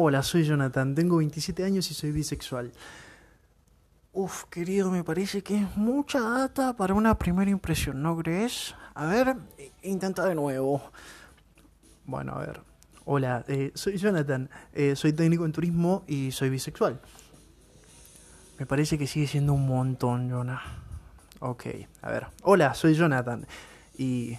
Hola, soy Jonathan, tengo 27 años y soy bisexual. Uf, querido, me parece que es mucha data para una primera impresión, ¿no crees? A ver, intenta de nuevo. Bueno, a ver. Hola, eh, soy Jonathan, eh, soy técnico en turismo y soy bisexual. Me parece que sigue siendo un montón, Jonah. Ok, a ver. Hola, soy Jonathan y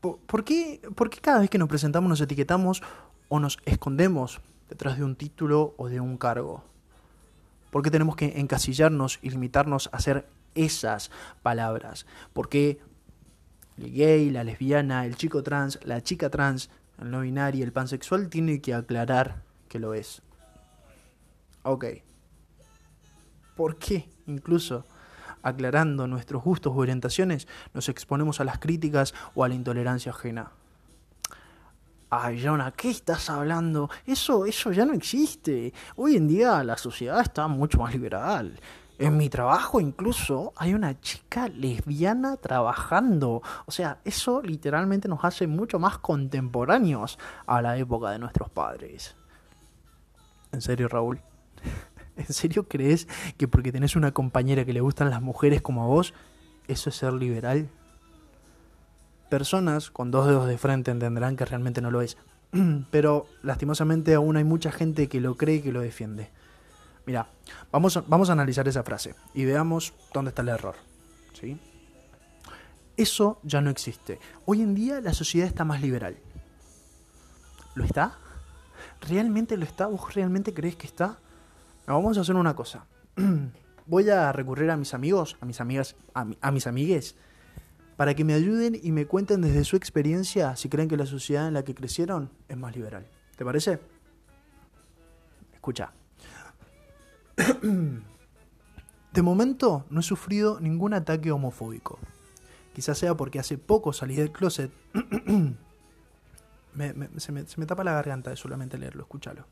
¿Por, qué, ¿Por qué cada vez que nos presentamos nos etiquetamos o nos escondemos detrás de un título o de un cargo? ¿Por qué tenemos que encasillarnos y limitarnos a hacer esas palabras? ¿Por qué el gay, la lesbiana, el chico trans, la chica trans, el no binario, el pansexual tiene que aclarar que lo es? Ok. ¿Por qué incluso? Aclarando nuestros gustos o orientaciones, nos exponemos a las críticas o a la intolerancia ajena. Ay, Jonah, ¿qué estás hablando? Eso, eso ya no existe. Hoy en día la sociedad está mucho más liberal. En mi trabajo incluso hay una chica lesbiana trabajando. O sea, eso literalmente nos hace mucho más contemporáneos a la época de nuestros padres. ¿En serio, Raúl? ¿En serio crees que porque tenés una compañera que le gustan las mujeres como a vos, eso es ser liberal? Personas con dos dedos de frente entenderán que realmente no lo es. Pero lastimosamente aún hay mucha gente que lo cree y que lo defiende. Mira, vamos a, vamos a analizar esa frase y veamos dónde está el error. ¿sí? Eso ya no existe. Hoy en día la sociedad está más liberal. ¿Lo está? ¿Realmente lo está? ¿Vos realmente crees que está? Vamos a hacer una cosa. Voy a recurrir a mis amigos, a mis amigas, a, mis amigues, para que me ayuden y me cuenten desde su experiencia si creen que la sociedad en la que crecieron es más liberal. ¿Te parece? Escucha. De momento no he sufrido ningún ataque homofóbico. Quizás sea porque hace poco salí del closet. se, me, se me tapa la garganta de solamente leerlo, escúchalo.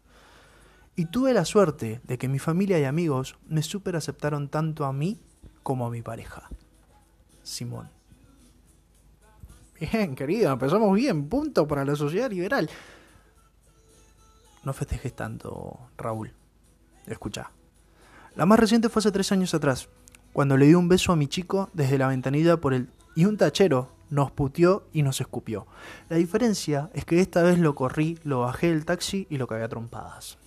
Y tuve la suerte de que mi familia y amigos me super aceptaron tanto a mí como a mi pareja. Simón. Bien, querido, empezamos bien. Punto para la sociedad liberal. No festejes tanto, Raúl. Escucha. La más reciente fue hace tres años atrás, cuando le di un beso a mi chico desde la ventanilla por el... y un tachero nos puteó y nos escupió. La diferencia es que esta vez lo corrí, lo bajé del taxi y lo cagué a trompadas.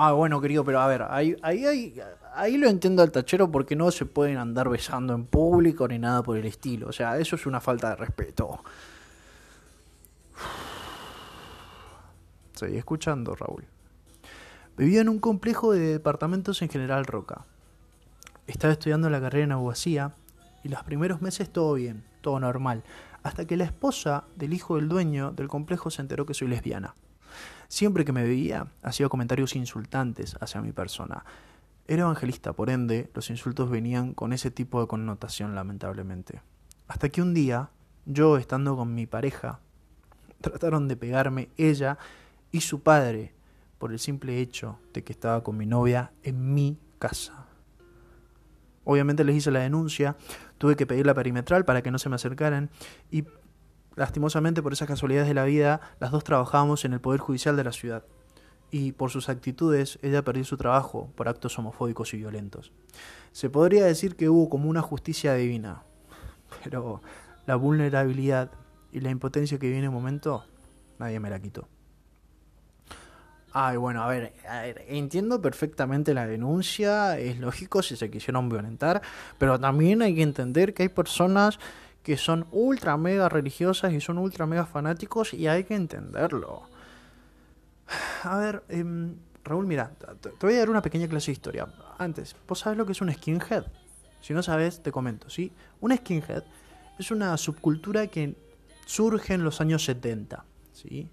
Ah, bueno, querido, pero a ver, ahí, ahí, lo entiendo al tachero porque no se pueden andar besando en público ni nada por el estilo. O sea, eso es una falta de respeto. Seguí escuchando, Raúl. Vivía en un complejo de departamentos en General Roca. Estaba estudiando la carrera en abogacía y los primeros meses todo bien, todo normal, hasta que la esposa del hijo del dueño del complejo se enteró que soy lesbiana. Siempre que me veía, hacía comentarios insultantes hacia mi persona. Era evangelista, por ende, los insultos venían con ese tipo de connotación, lamentablemente. Hasta que un día, yo estando con mi pareja, trataron de pegarme ella y su padre por el simple hecho de que estaba con mi novia en mi casa. Obviamente les hice la denuncia, tuve que pedir la perimetral para que no se me acercaran y Lastimosamente, por esas casualidades de la vida, las dos trabajábamos en el Poder Judicial de la ciudad. Y por sus actitudes, ella perdió su trabajo por actos homofóbicos y violentos. Se podría decir que hubo como una justicia divina, pero la vulnerabilidad y la impotencia que viene en momento, nadie me la quitó. Ay, bueno, a ver, a ver, entiendo perfectamente la denuncia, es lógico si se quisieron violentar, pero también hay que entender que hay personas que son ultra mega religiosas y son ultra mega fanáticos y hay que entenderlo. A ver, em, Raúl, mira, te, voy a dar una pequeña clase de historia. Antes, ¿vos sabes lo que es un skinhead? Si no sabes, te comento, ¿sí? Un skinhead es una subcultura que surge en los años 70, ¿sí?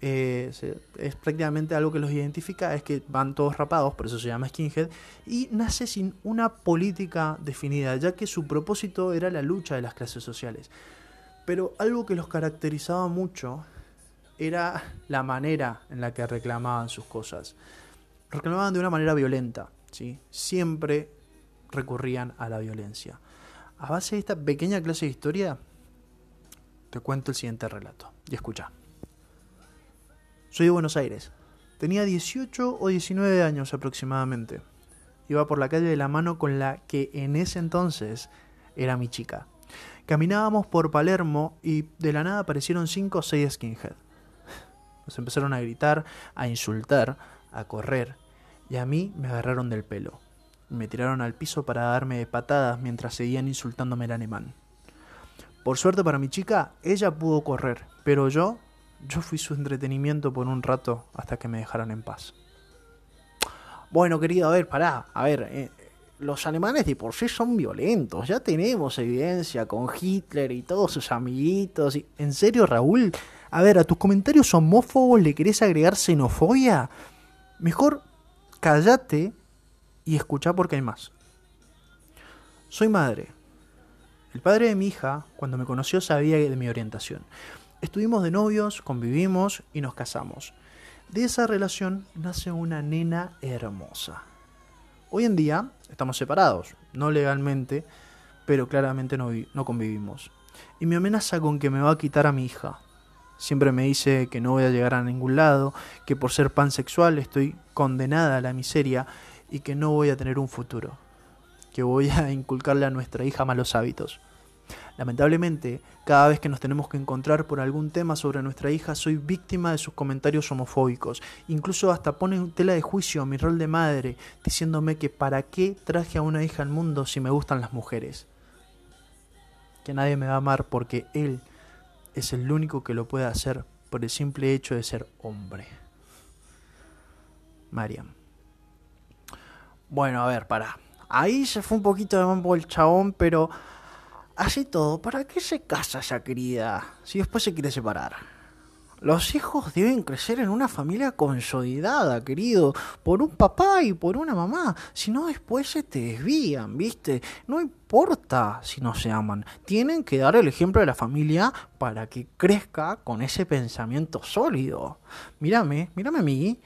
Eh, es prácticamente algo que los identifica, es que van todos rapados, por eso se llama skinhead, y nace sin una política definida, ya que su propósito era la lucha de las clases sociales. Pero algo que los caracterizaba mucho era la manera en la que reclamaban sus cosas. Reclamaban de una manera violenta, ¿sí? siempre recurrían a la violencia. A base de esta pequeña clase de historia, te cuento el siguiente relato. Y escucha. Soy de Buenos Aires. Tenía 18 o 19 años aproximadamente. Iba por la calle de la mano con la que en ese entonces era mi chica. Caminábamos por Palermo y de la nada aparecieron cinco o seis skinhead. Nos empezaron a gritar, a insultar, a correr, y a mí me agarraron del pelo. Me tiraron al piso para darme patadas mientras seguían insultándome el alemán. Por suerte para mi chica, ella pudo correr, pero yo, yo fui su entretenimiento por un rato hasta que me dejaran en paz. Bueno, querido, a ver, pará, a ver, eh, los alemanes de por sí son violentos, ya tenemos evidencia con Hitler y todos sus amiguitos. ¿En serio, Raúl? A ver, a tus comentarios homófobos le querés agregar xenofobia. Mejor cállate y escucha porque hay más. Soy madre, el padre de mi hija, cuando me conoció, sabía de mi orientación. Estuvimos de novios, convivimos y nos casamos. De esa relación nace una nena hermosa. Hoy en día estamos separados, no legalmente, pero claramente no, no convivimos. Y me amenaza con que me va a quitar a mi hija. Siempre me dice que no voy a llegar a ningún lado, que por ser pansexual estoy condenada a la miseria y que no voy a tener un futuro que voy a inculcarle a nuestra hija malos hábitos. Lamentablemente, cada vez que nos tenemos que encontrar por algún tema sobre nuestra hija, soy víctima de sus comentarios homofóbicos. Incluso hasta pone tela de juicio mi rol de madre, diciéndome que para qué traje a una hija al mundo si me gustan las mujeres. Que nadie me va a amar porque él es el único que lo puede hacer por el simple hecho de ser hombre. Mariam. Bueno, a ver, para. Ahí se fue un poquito de mambo el chabón, pero así todo, ¿para qué se casa esa querida si después se quiere separar? Los hijos deben crecer en una familia consolidada, querido, por un papá y por una mamá. Si no, después se te desvían, ¿viste? No importa si no se aman. Tienen que dar el ejemplo de la familia para que crezca con ese pensamiento sólido. Mírame, mírame a mí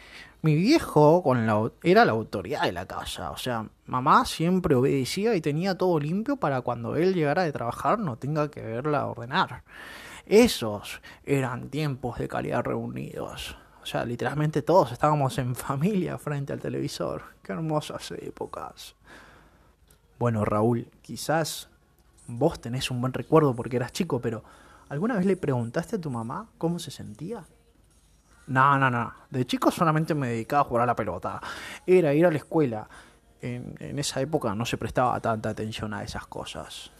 mi viejo con la, era la autoridad de la casa. O sea, mamá siempre obedecía y tenía todo limpio para cuando él llegara de trabajar no tenga que verla ordenar. Esos eran tiempos de calidad reunidos. O sea, literalmente todos estábamos en familia frente al televisor. Qué hermosas épocas. Bueno, Raúl, quizás vos tenés un buen recuerdo porque eras chico, pero ¿alguna vez le preguntaste a tu mamá cómo se sentía? No, no, no. De chico solamente me dedicaba a jugar a la pelota. Era ir a la escuela. En, esa época no se prestaba tanta atención a esas cosas.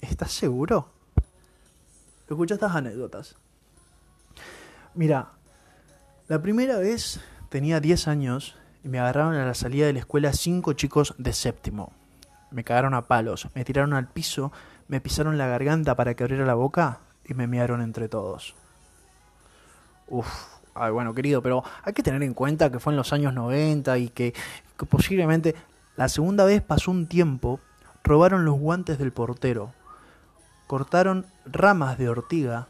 ¿Estás seguro? Escucha estas anécdotas. Mira, la primera vez tenía 10 años y me agarraron a la salida de la escuela cinco chicos de séptimo. Me cagaron a palos, me tiraron al piso, me pisaron la garganta para que abriera la boca y me miaron entre todos. Uf, ay, bueno, querido, pero hay que tener en cuenta que fue en los años 90 y que, posiblemente la segunda vez pasó un tiempo, robaron los guantes del portero, cortaron ramas de ortiga,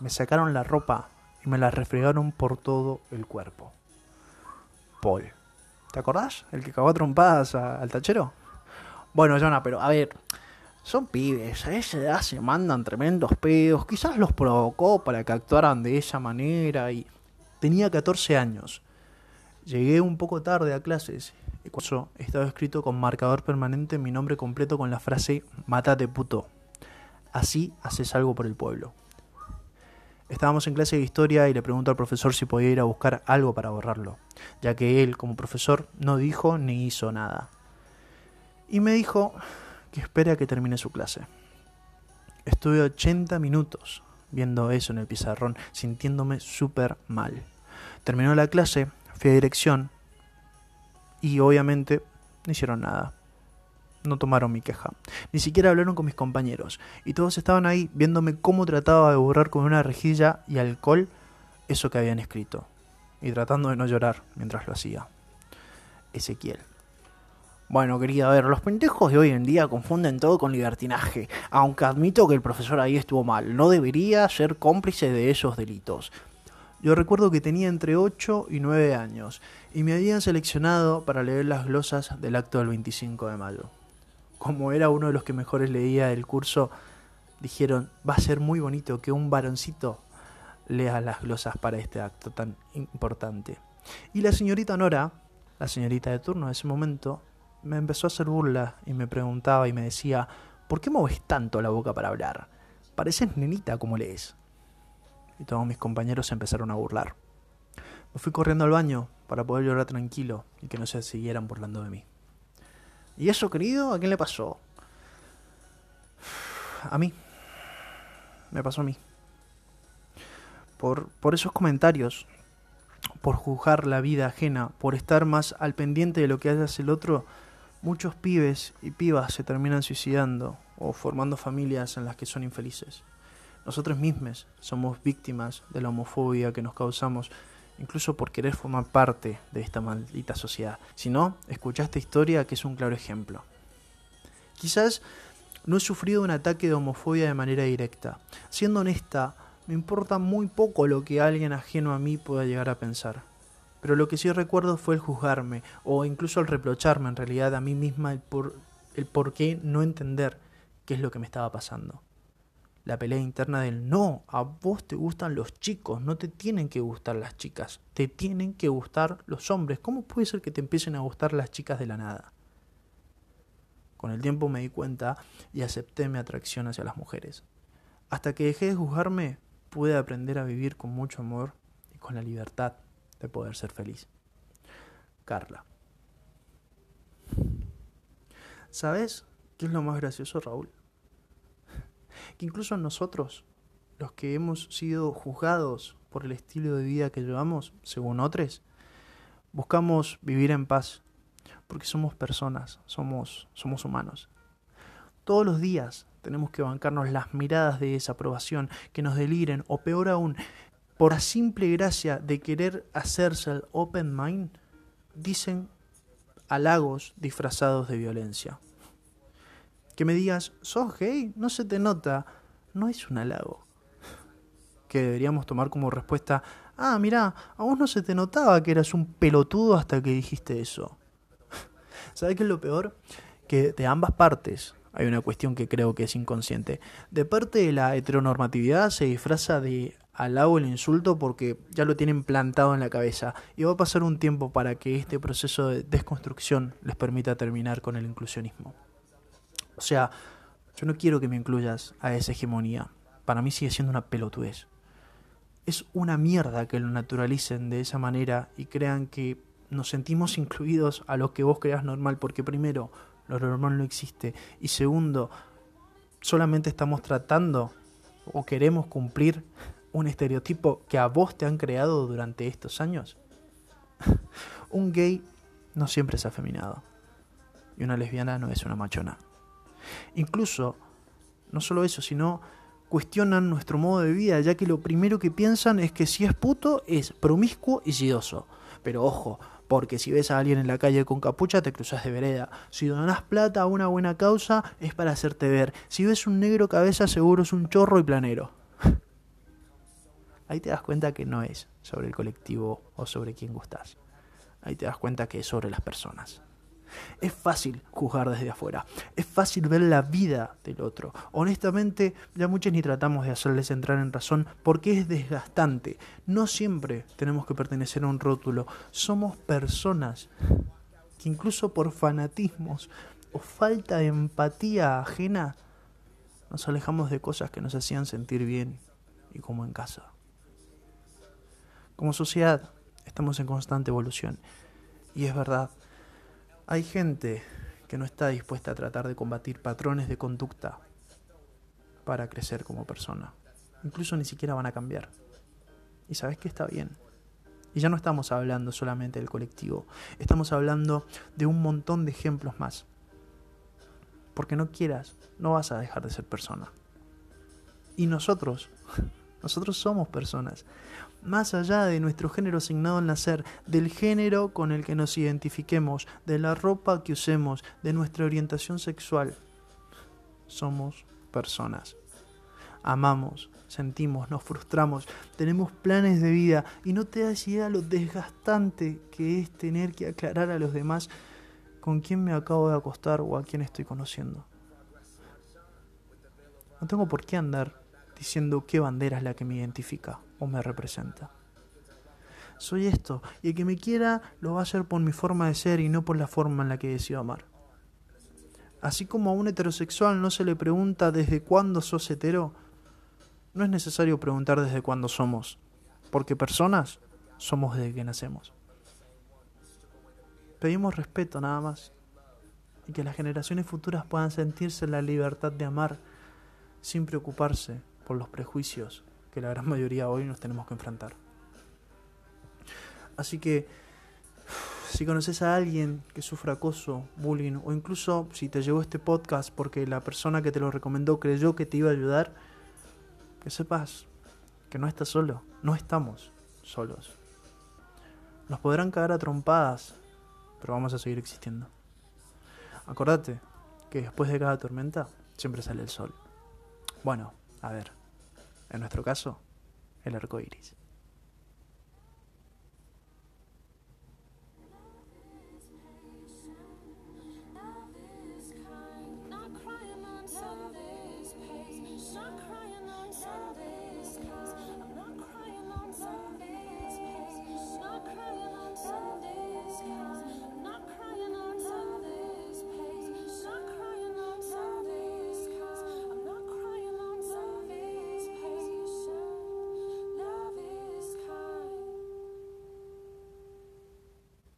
me sacaron la ropa y me la refregaron por todo el cuerpo. Paul. ¿Te acordás? El que cagó a trompadas al tachero. Bueno, Jonah, pero a ver, son pibes, a esa edad se mandan tremendos pedos, quizás los provocó para que actuaran de esa manera y tenía 14 años. Llegué un poco tarde a clases cuando estaba escrito con marcador permanente mi nombre completo con la frase Mátate puto. Así haces algo por el pueblo. Estábamos en clase de historia y le pregunto al profesor si podía ir a buscar algo para borrarlo, ya que él, como profesor, no dijo ni hizo nada. Y me dijo que espere a que termine su clase. Estuve 80 minutos viendo eso en el pizarrón, sintiéndome súper mal. Terminó la clase, fui a dirección y obviamente no hicieron nada. No tomaron mi queja. Ni siquiera hablaron con mis compañeros. Y todos estaban ahí viéndome cómo trataba de borrar con una rejilla y alcohol eso que habían escrito. Y tratando de no llorar mientras lo hacía. Ezequiel. Bueno, querida, a ver, los pendejos de hoy en día confunden todo con libertinaje, aunque admito que el profesor ahí estuvo mal, no debería ser cómplice de esos delitos. Yo recuerdo que tenía entre 8 y 9 años y me habían seleccionado para leer las glosas del acto del 25 de mayo. Como era uno de los que mejores leía el curso, dijeron, va a ser muy bonito que un varoncito lea las glosas para este acto tan importante. Y la señorita Nora, la señorita de turno de ese momento, me empezó a hacer burla y me preguntaba y me decía, ¿por qué mueves tanto la boca para hablar? Pareces nenita como lees. Y todos mis compañeros se empezaron a burlar. Me fui corriendo al baño para poder llorar tranquilo y que no se siguieran burlando de mí. ¿Y eso, querido? ¿A quién le pasó? A mí. Me pasó a mí. Por, por esos comentarios, por juzgar la vida ajena, por estar más al pendiente de lo que hace el otro, muchos pibes y pibas se terminan suicidando o formando familias en las que son infelices. Nosotros mismos somos víctimas de la homofobia que nos causamos, incluso por querer formar parte de esta maldita sociedad. Si no, escucha esta historia que es un claro ejemplo. Quizás no he sufrido un ataque de homofobia de manera directa. Siendo honesta, me importa muy poco lo que alguien ajeno a mí pueda llegar a pensar. Pero lo que sí recuerdo fue el juzgarme, o incluso el reprocharme en realidad a mí misma el por, el por qué no entender qué es lo que me estaba pasando. La pelea interna del no, a vos te gustan los chicos, no te tienen que gustar las chicas, te tienen que gustar los hombres. ¿Cómo puede ser que te empiecen a gustar las chicas de la nada? Con el tiempo me di cuenta y acepté mi atracción hacia las mujeres. Hasta que dejé de juzgarme, pude aprender a vivir con mucho amor y con la libertad de poder ser feliz. Carla. ¿Sabes qué es lo más gracioso, Raúl? Que incluso nosotros, los que hemos sido juzgados por el estilo de vida que llevamos, según otros, buscamos vivir en paz, porque somos personas, somos, somos humanos. Todos los días tenemos que bancarnos las miradas de desaprobación que nos deliren, o peor aún, por la simple gracia de querer hacerse el open mind, dicen halagos disfrazados de violencia. Que me digas, sos gay, no se te nota, no es un halago. Que deberíamos tomar como respuesta, ah, mira, a vos no se te notaba que eras un pelotudo hasta que dijiste eso. ¿Sabes qué es lo peor? Que de ambas partes hay una cuestión que creo que es inconsciente. De parte de la heteronormatividad se disfraza de halago el insulto porque ya lo tienen plantado en la cabeza y va a pasar un tiempo para que este proceso de desconstrucción les permita terminar con el inclusionismo. O sea, yo no quiero que me incluyas a esa hegemonía. Para mí sigue siendo una pelotudez. Es una mierda que lo naturalicen de esa manera y crean que nos sentimos incluidos a lo que vos creas normal, porque primero, lo normal no existe. Y segundo, solamente estamos tratando o queremos cumplir un estereotipo que a vos te han creado durante estos años. un gay no siempre es afeminado. Y una lesbiana no es una machona. Incluso, no solo eso, sino cuestionan nuestro modo de vida, ya que lo primero que piensan es que si es puto es promiscuo y sidoso. Pero ojo, porque si ves a alguien en la calle con capucha te cruzas de vereda. Si donas plata a una buena causa es para hacerte ver. Si ves un negro cabeza seguro es un chorro y planero. Ahí te das cuenta que no es sobre el colectivo o sobre quién gustas. Ahí te das cuenta que es sobre las personas. Es fácil juzgar desde afuera, es fácil ver la vida del otro. Honestamente, ya muchos ni tratamos de hacerles entrar en razón porque es desgastante. No siempre tenemos que pertenecer a un rótulo, somos personas que incluso por fanatismos o falta de empatía ajena nos alejamos de cosas que nos hacían sentir bien y como en casa. Como sociedad estamos en constante evolución y es verdad, hay gente que no está dispuesta a tratar de combatir patrones de conducta para crecer como persona. Incluso ni siquiera van a cambiar. Y sabes que está bien. Y ya no estamos hablando solamente del colectivo, estamos hablando de un montón de ejemplos más. Porque no quieras, no vas a dejar de ser persona. Y nosotros, nosotros somos personas más allá de nuestro género asignado al nacer, del género con el que nos identifiquemos, de la ropa que usemos, de nuestra orientación sexual. Somos personas. Amamos, sentimos, nos frustramos, tenemos planes de vida y no te das idea lo desgastante que es tener que aclarar a los demás con quién me acabo de acostar o a quién estoy conociendo. No tengo por qué andar diciendo qué bandera es la que me identifica o me representa. Soy esto, y el que me quiera lo va a hacer por mi forma de ser y no por la forma en la que decido amar. Así como a un heterosexual no se le pregunta desde cuándo sos hetero, no es necesario preguntar desde cuándo somos, porque personas somos desde que nacemos. Pedimos respeto nada más y que las generaciones futuras puedan sentirse la libertad de amar sin preocuparse por los prejuicios que la gran mayoría hoy nos tenemos que enfrentar. Así que si conoces a alguien que sufre acoso, bullying o incluso si te llegó este podcast porque la persona que te lo recomendó creyó que te iba a ayudar, que sepas que no estás solo, no estamos solos. Nos podrán caer a trompadas, pero vamos a seguir existiendo. Acordate que después de cada tormenta siempre sale el sol. Bueno, a ver, en nuestro caso, el arco iris.